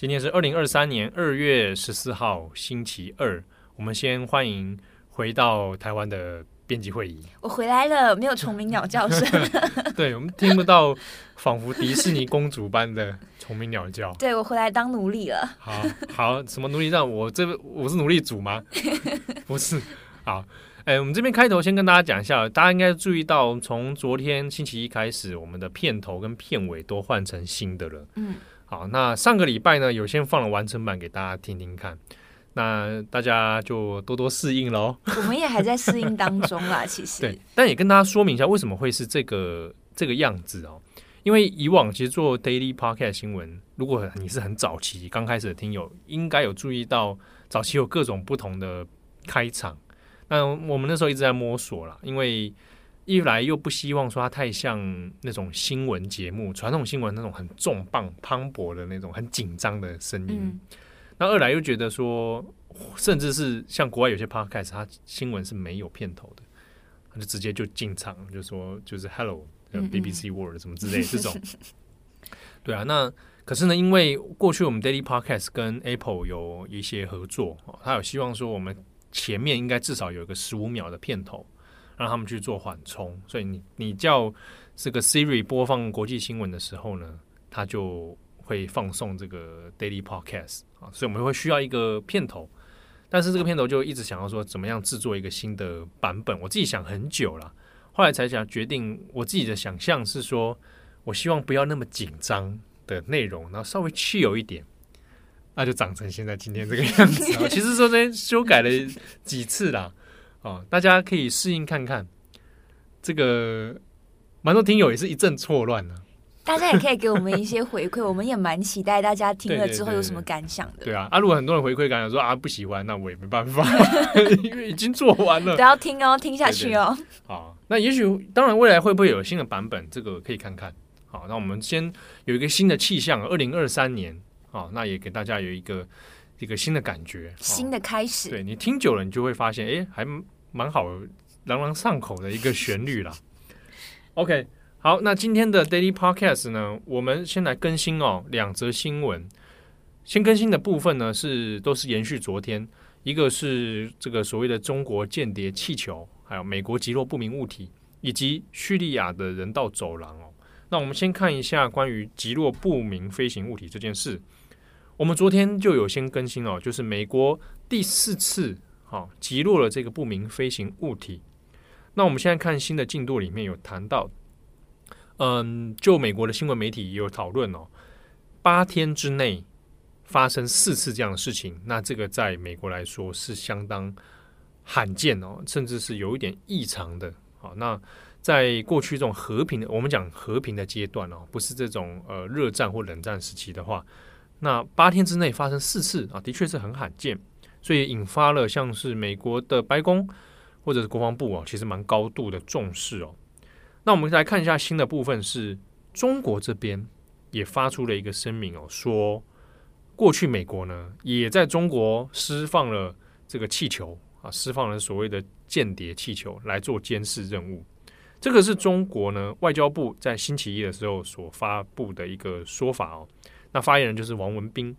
今天是二零二三年二月十四号，星期二。我们先欢迎回到台湾的编辑会议。我回来了，没有虫鸣鸟叫声。对，我们听不到仿佛迪士尼公主般的虫鸣鸟叫。对，我回来当奴隶了。好好，什么奴隶？让我这我是奴隶主吗？不是。好，哎，我们这边开头先跟大家讲一下，大家应该注意到，从昨天星期一开始，我们的片头跟片尾都换成新的了。嗯。好，那上个礼拜呢，有先放了完整版给大家听听看，那大家就多多适应喽。我们也还在适应当中啦，其实。对，但也跟大家说明一下，为什么会是这个这个样子哦？因为以往其实做 Daily Podcast 新闻，如果你是很早期刚开始的听友，应该有注意到早期有各种不同的开场。那我们那时候一直在摸索啦，因为。一来又不希望说它太像那种新闻节目，传统新闻那种很重磅、磅礴的那种很紧张的声音。嗯、那二来又觉得说，甚至是像国外有些 podcast，它新闻是没有片头的，它就直接就进场，就说就是 Hello BBC World 什么之类的这种。对啊，那可是呢，因为过去我们 Daily Podcast 跟 Apple 有一些合作，他有希望说我们前面应该至少有一个十五秒的片头。让他们去做缓冲，所以你你叫这个 Siri 播放国际新闻的时候呢，它就会放送这个 Daily Podcast 啊，所以我们会需要一个片头，但是这个片头就一直想要说怎么样制作一个新的版本，我自己想很久了，后来才想决定，我自己的想象是说，我希望不要那么紧张的内容，然后稍微去有一点，那就长成现在今天这个样子。其实说这修改了几次啦。哦，大家可以适应看看，这个蛮多听友也是一阵错乱呢。大家也可以给我们一些回馈，我们也蛮期待大家听了之后有什么感想的。对，啊，啊，如果很多人回馈感想说啊不喜欢，那我也没办法，因 为已经做完了。都要听哦，听下去哦。好，那也许当然未来会不会有新的版本，这个可以看看。好，那我们先有一个新的气象，二零二三年。好，那也给大家有一个。一个新的感觉，新的开始。哦、对你听久了，你就会发现，哎，还蛮好，朗朗上口的一个旋律啦。OK，好，那今天的 Daily Podcast 呢，我们先来更新哦，两则新闻。先更新的部分呢，是都是延续昨天，一个是这个所谓的中国间谍气球，还有美国击落不明物体，以及叙利亚的人道走廊哦。那我们先看一下关于击落不明飞行物体这件事。我们昨天就有先更新哦，就是美国第四次好击落了这个不明飞行物体。那我们现在看新的进度里面有谈到，嗯，就美国的新闻媒体也有讨论哦，八天之内发生四次这样的事情，那这个在美国来说是相当罕见哦，甚至是有一点异常的。好，那在过去这种和平的，我们讲和平的阶段哦，不是这种呃热战或冷战时期的话。那八天之内发生四次啊，的确是很罕见，所以引发了像是美国的白宫或者是国防部啊，其实蛮高度的重视哦。那我们来看一下新的部分，是中国这边也发出了一个声明哦，说过去美国呢也在中国释放了这个气球啊，释放了所谓的间谍气球来做监视任务。这个是中国呢外交部在星期一的时候所发布的一个说法哦。那发言人就是王文斌，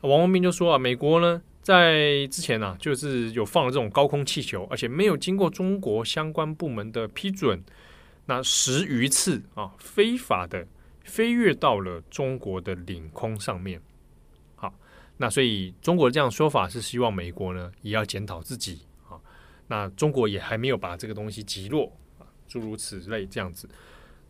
王文斌就说啊，美国呢在之前啊，就是有放了这种高空气球，而且没有经过中国相关部门的批准，那十余次啊非法的飞越到了中国的领空上面。好，那所以中国这样说法是希望美国呢也要检讨自己啊，那中国也还没有把这个东西击落啊，诸如此类这样子。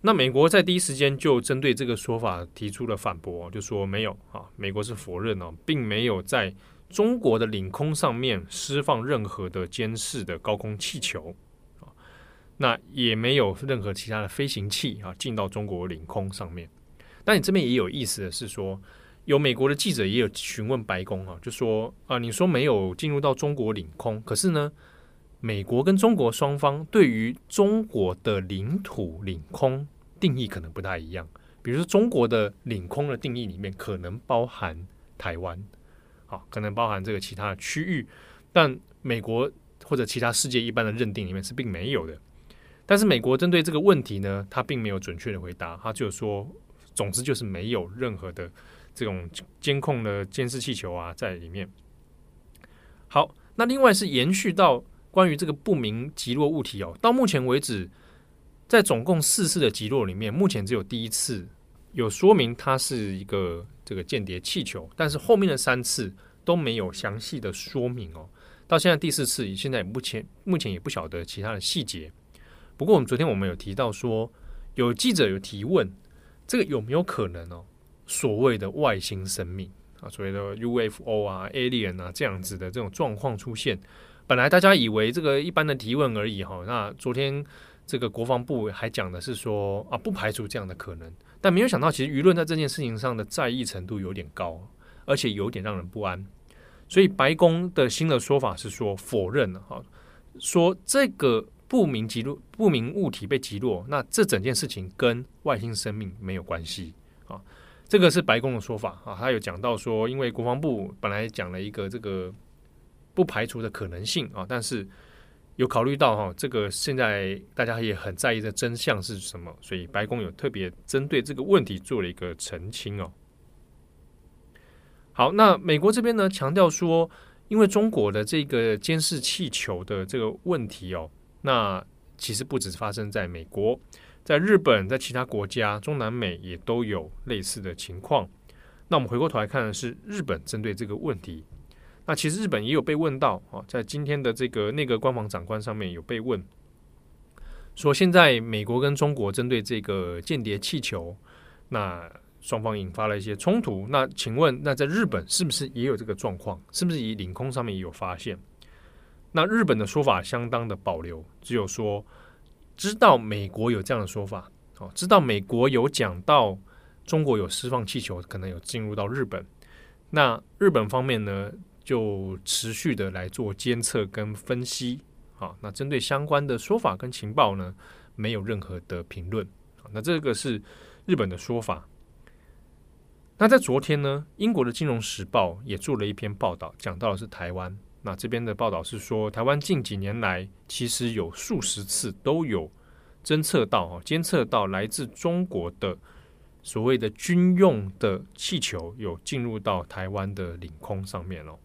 那美国在第一时间就针对这个说法提出了反驳，就说没有啊，美国是否认哦，并没有在中国的领空上面释放任何的监视的高空气球啊，那也没有任何其他的飞行器啊进到中国领空上面。但你这边也有意思的是说，有美国的记者也有询问白宫啊，就说啊，你说没有进入到中国领空，可是呢，美国跟中国双方对于中国的领土领空定义可能不太一样。比如说，中国的领空的定义里面可能包含台湾，好，可能包含这个其他的区域，但美国或者其他世界一般的认定里面是并没有的。但是美国针对这个问题呢，他并没有准确的回答，他就说，总之就是没有任何的。这种监控的监视气球啊，在里面。好，那另外是延续到关于这个不明击落物体哦，到目前为止，在总共四次的击落里面，目前只有第一次有说明它是一个这个间谍气球，但是后面的三次都没有详细的说明哦。到现在第四次，现在目前目前也不晓得其他的细节。不过我们昨天我们有提到说，有记者有提问，这个有没有可能哦？所谓的外星生命啊，所谓的 UFO 啊、Alien 啊这样子的这种状况出现，本来大家以为这个一般的提问而已哈。那昨天这个国防部还讲的是说啊，不排除这样的可能，但没有想到，其实舆论在这件事情上的在意程度有点高，而且有点让人不安。所以白宫的新的说法是说否认了哈，说这个不明击落、不明物体被击落，那这整件事情跟外星生命没有关系啊。这个是白宫的说法啊，他有讲到说，因为国防部本来讲了一个这个不排除的可能性啊，但是有考虑到哈，这个现在大家也很在意的真相是什么，所以白宫有特别针对这个问题做了一个澄清哦。好，那美国这边呢，强调说，因为中国的这个监视气球的这个问题哦，那其实不只是发生在美国。在日本，在其他国家，中南美也都有类似的情况。那我们回过头来看的是日本针对这个问题。那其实日本也有被问到啊，在今天的这个内阁官房长官上面有被问，说现在美国跟中国针对这个间谍气球，那双方引发了一些冲突。那请问，那在日本是不是也有这个状况？是不是以领空上面也有发现？那日本的说法相当的保留，只有说。知道美国有这样的说法，哦，知道美国有讲到中国有释放气球，可能有进入到日本。那日本方面呢，就持续的来做监测跟分析，好，那针对相关的说法跟情报呢，没有任何的评论。那这个是日本的说法。那在昨天呢，英国的《金融时报》也做了一篇报道，讲到的是台湾。那这边的报道是说，台湾近几年来其实有数十次都有侦测到、哈监测到来自中国的所谓的军用的气球有进入到台湾的领空上面了。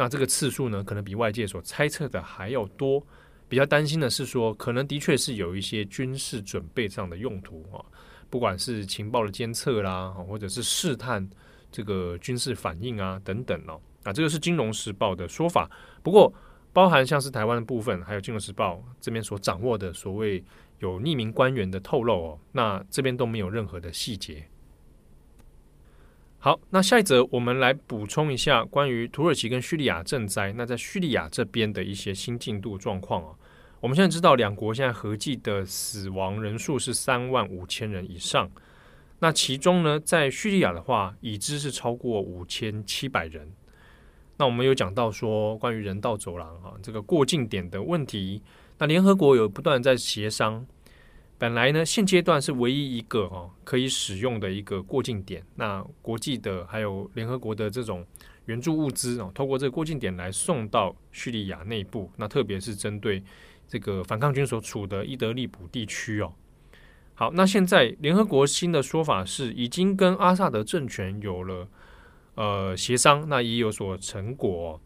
那这个次数呢，可能比外界所猜测的还要多。比较担心的是说，可能的确是有一些军事准备上的用途啊，不管是情报的监测啦，或者是试探这个军事反应啊等等哦。啊，这个是《金融时报》的说法，不过包含像是台湾的部分，还有《金融时报》这边所掌握的所谓有匿名官员的透露哦，那这边都没有任何的细节。好，那下一则我们来补充一下关于土耳其跟叙利亚赈灾，那在叙利亚这边的一些新进度状况啊。我们现在知道两国现在合计的死亡人数是三万五千人以上，那其中呢，在叙利亚的话，已知是超过五千七百人。那我们有讲到说，关于人道走廊啊，这个过境点的问题，那联合国有不断在协商。本来呢，现阶段是唯一一个哦可以使用的一个过境点。那国际的还有联合国的这种援助物资啊，透过这个过境点来送到叙利亚内部。那特别是针对这个反抗军所处的伊德利卜地区哦。好，那现在联合国新的说法是，已经跟阿萨德政权有了。呃，协商那也有所成果。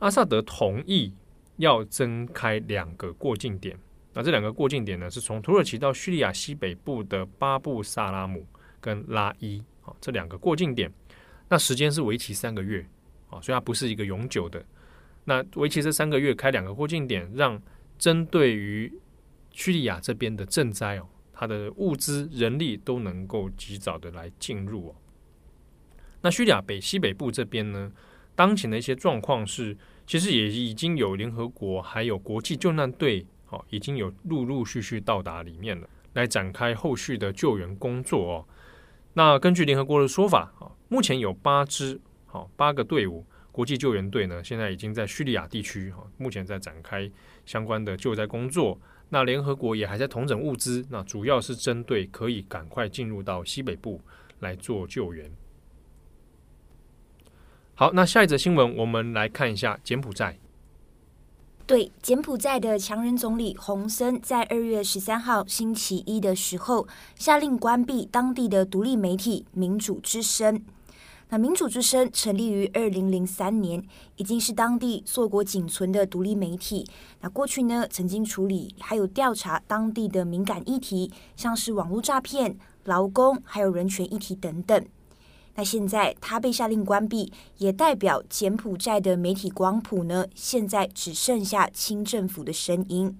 阿萨德同意要增开两个过境点，那这两个过境点呢，是从土耳其到叙利亚西北部的巴布萨拉姆跟拉伊啊，这两个过境点。那时间是为期三个月啊，所以它不是一个永久的。那为期这三个月开两个过境点，让针对于叙利亚这边的赈灾哦，它的物资、人力都能够及早的来进入哦。那叙利亚北西北部这边呢，当前的一些状况是，其实也已经有联合国还有国际救难队，已经有陆陆续续到达里面了，来展开后续的救援工作哦。那根据联合国的说法，啊，目前有八支，好八个队伍，国际救援队呢，现在已经在叙利亚地区，哈，目前在展开相关的救灾工作。那联合国也还在统整物资，那主要是针对可以赶快进入到西北部来做救援。好，那下一则新闻，我们来看一下柬埔寨。对，柬埔寨的强人总理洪森在二月十三号星期一的时候，下令关闭当地的独立媒体《民主之声》。那《民主之声》成立于二零零三年，已经是当地硕果仅存的独立媒体。那过去呢，曾经处理还有调查当地的敏感议题，像是网络诈骗、劳工还有人权议题等等。那现在他被下令关闭，也代表柬埔寨的媒体光谱呢，现在只剩下亲政府的声音。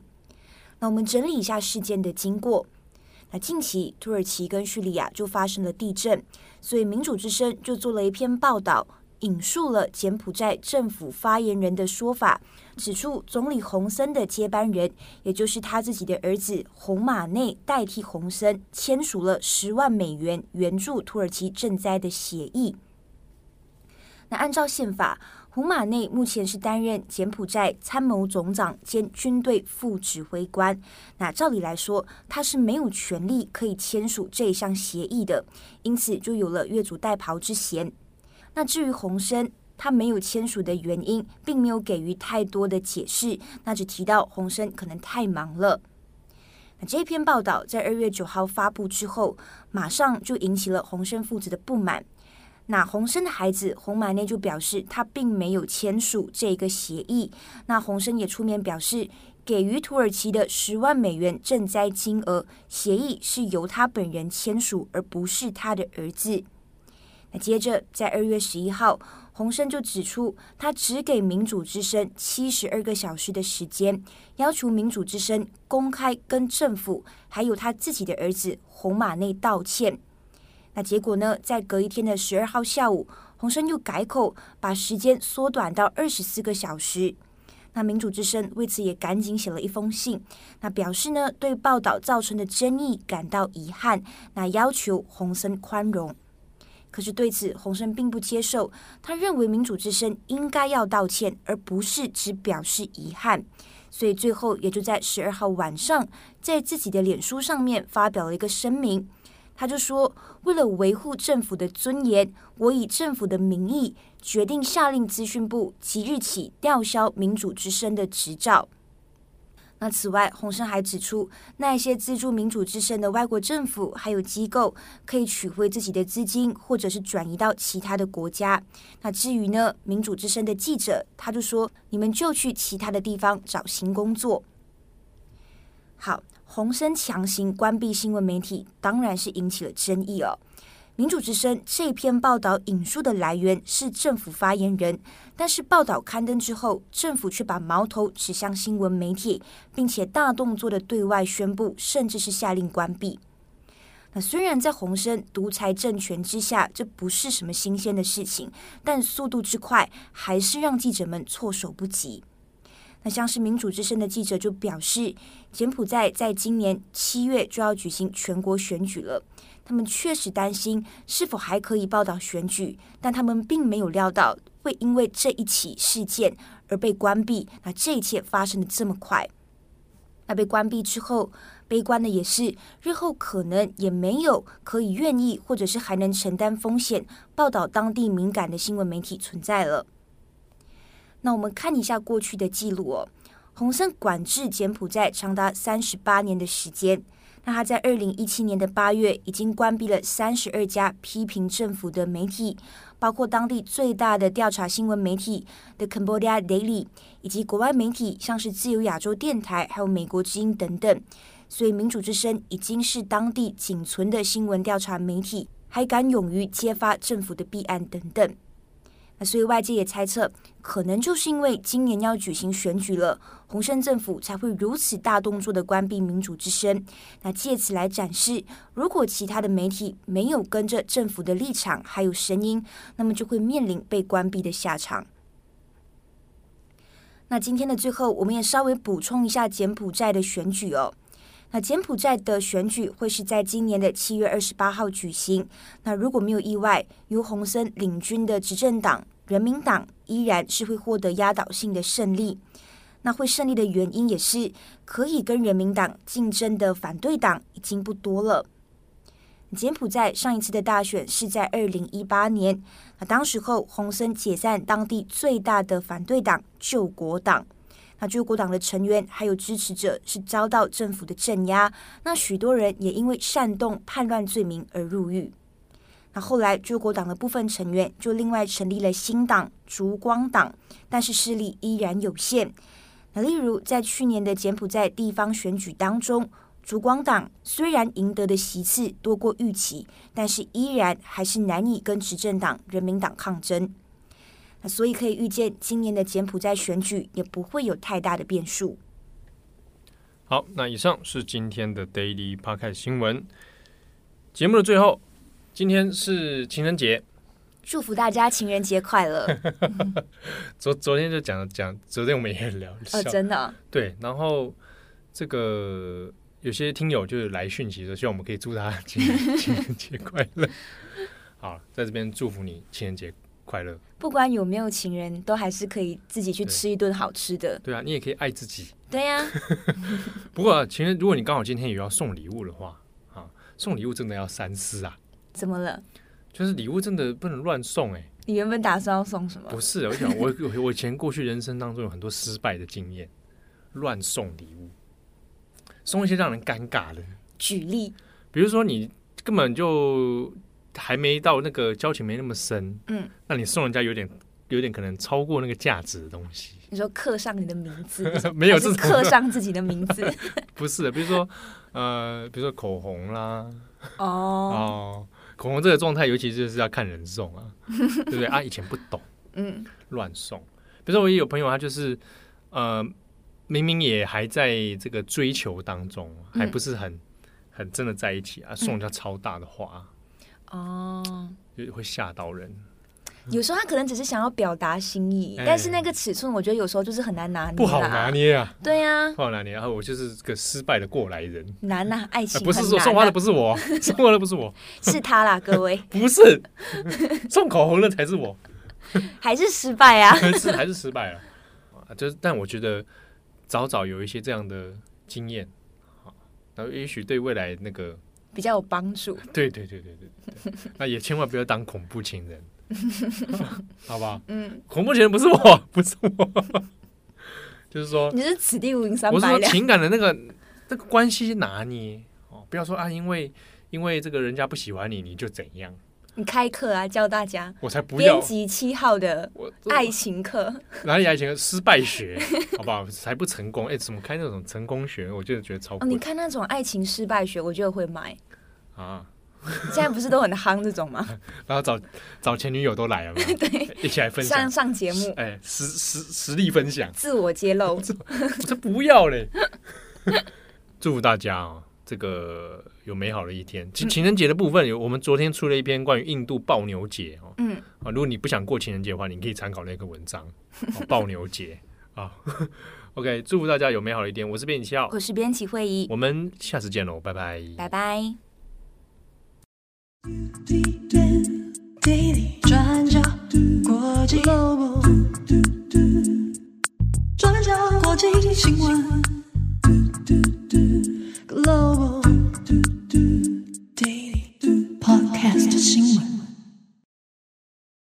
那我们整理一下事件的经过。那近期土耳其跟叙利亚就发生了地震，所以民主之声就做了一篇报道。引述了柬埔寨政府发言人的说法，指出总理洪森的接班人，也就是他自己的儿子洪马内，代替洪森签署了十万美元援助土耳其赈灾的协议。那按照宪法，洪马内目前是担任柬埔寨参谋总长兼军队副指挥官。那照理来说，他是没有权利可以签署这一项协议的，因此就有了越俎代庖之嫌。那至于洪森，他没有签署的原因，并没有给予太多的解释，那只提到洪生可能太忙了。那这篇报道在二月九号发布之后，马上就引起了洪生父子的不满。那洪生的孩子洪马内就表示，他并没有签署这个协议。那洪生也出面表示，给予土耳其的十万美元赈灾金额，协议是由他本人签署，而不是他的儿子。那接着，在二月十一号，洪森就指出，他只给民主之声七十二个小时的时间，要求民主之声公开跟政府还有他自己的儿子洪马内道歉。那结果呢，在隔一天的十二号下午，洪森又改口，把时间缩短到二十四个小时。那民主之声为此也赶紧写了一封信，那表示呢，对报道造成的争议感到遗憾，那要求洪森宽容。可是对此，洪森并不接受。他认为民主之声应该要道歉，而不是只表示遗憾。所以最后也就在十二号晚上，在自己的脸书上面发表了一个声明。他就说：“为了维护政府的尊严，我以政府的名义决定下令资讯部即日起吊销民主之声的执照。”那此外，洪森还指出，那些资助民主之声的外国政府还有机构，可以取回自己的资金，或者是转移到其他的国家。那至于呢，民主之声的记者，他就说，你们就去其他的地方找新工作。好，洪森强行关闭新闻媒体，当然是引起了争议哦。民主之声这篇报道引述的来源是政府发言人，但是报道刊登之后，政府却把矛头指向新闻媒体，并且大动作的对外宣布，甚至是下令关闭。那虽然在洪森独裁政权之下，这不是什么新鲜的事情，但速度之快，还是让记者们措手不及。那像是民主之声的记者就表示，柬埔寨在今年七月就要举行全国选举了。他们确实担心是否还可以报道选举，但他们并没有料到会因为这一起事件而被关闭。那这一切发生的这么快，那被关闭之后，悲观的也是日后可能也没有可以愿意或者是还能承担风险报道当地敏感的新闻媒体存在了。那我们看一下过去的记录哦，洪森管制柬埔寨长达三十八年的时间。那他在二零一七年的八月已经关闭了三十二家批评政府的媒体，包括当地最大的调查新闻媒体 The Cambodia Daily，以及国外媒体像是自由亚洲电台，还有美国之音等等。所以民主之声已经是当地仅存的新闻调查媒体，还敢勇于揭发政府的弊案等等。那所以外界也猜测，可能就是因为今年要举行选举了，洪森政府才会如此大动作的关闭民主之声。那借此来展示，如果其他的媒体没有跟着政府的立场还有声音，那么就会面临被关闭的下场。那今天的最后，我们也稍微补充一下柬埔寨的选举哦。那柬埔寨的选举会是在今年的七月二十八号举行。那如果没有意外，由洪森领军的执政党人民党依然是会获得压倒性的胜利。那会胜利的原因也是可以跟人民党竞争的反对党已经不多了。柬埔寨上一次的大选是在二零一八年，那当时候洪森解散当地最大的反对党救国党。那救国党的成员还有支持者是遭到政府的镇压，那许多人也因为煽动叛乱罪名而入狱。那后来救国党的部分成员就另外成立了新党烛光党，但是势力依然有限。那例如在去年的柬埔寨地方选举当中，烛光党虽然赢得的席次多过预期，但是依然还是难以跟执政党人民党抗争。所以可以预见，今年的柬埔寨选举也不会有太大的变数。好，那以上是今天的 Daily Podcast 新闻。节目的最后，今天是情人节，祝福大家情人节快乐。昨昨天就讲讲，昨天我们也聊，哦，真的，对。然后这个有些听友就是来讯息说，希望我们可以祝他 情情人节快乐。好，在这边祝福你情人节快乐。不管有没有情人，都还是可以自己去吃一顿好吃的。对，啊，你也可以爱自己。对呀、啊。不过、啊、情人，如果你刚好今天也要送礼物的话，啊，送礼物真的要三思啊。怎么了？就是礼物真的不能乱送哎、欸。你原本打算要送什么？不是，我想我我以前过去人生当中有很多失败的经验，乱送礼物，送一些让人尴尬的。举例，比如说你根本就。还没到那个交情没那么深，嗯，那你送人家有点有点可能超过那个价值的东西。你说刻上你的名字，没有，是刻上自己的名字。不是，比如说呃，比如说口红啦，哦哦，口红这个状态，尤其就是要看人送啊，对不对啊？以前不懂，嗯，乱送。比如说我也有朋友，他就是呃，明明也还在这个追求当中，还不是很很真的在一起啊，送人家超大的花。哦，就会吓到人。有时候他可能只是想要表达心意，欸、但是那个尺寸，我觉得有时候就是很难拿捏，不好拿捏啊。对呀、啊，不好拿捏。然后我就是个失败的过来人。难呐、啊，爱情、啊、不是说送花的不是我，送花的不是我，是他啦，各位。不是，送口红的才是我。还是失败啊？是还是失败了？啊，就是，但我觉得早早有一些这样的经验，好，然后也许对未来那个。比较有帮助。对对对对对，那也千万不要当恐怖情人，好吧？嗯，恐怖情人不是我，不是我，就是说你是此地无银三百两。我说情感的那个那个关系拿捏哦，不要说啊，因为因为这个人家不喜欢你，你就怎样？你开课啊，教大家，我才不要。编辑七号的爱情课，哪里爱情课？失败学，好不好？才不成功。哎、欸，怎么开那种成功学？我就觉得超。哦，你看那种爱情失败学，我觉得会买。啊，现在不是都很夯这种吗？然后找找前女友都来了嘛，对，一起来分享上上节目，哎，实实实力分享，自我揭露，我才不要嘞！祝福大家啊，这个有美好的一天。情情人节的部分，有、我们昨天出了一篇关于印度暴牛节哦，嗯，啊，如果你不想过情人节的话，你可以参考那个文章，哦、暴牛节啊、OK，祝福大家有美好的一天。我是编辑七号，我是编辑会议，我们下次见喽，拜拜，拜拜。转角国际 Global，转角国际新闻。Global Podcast 新闻。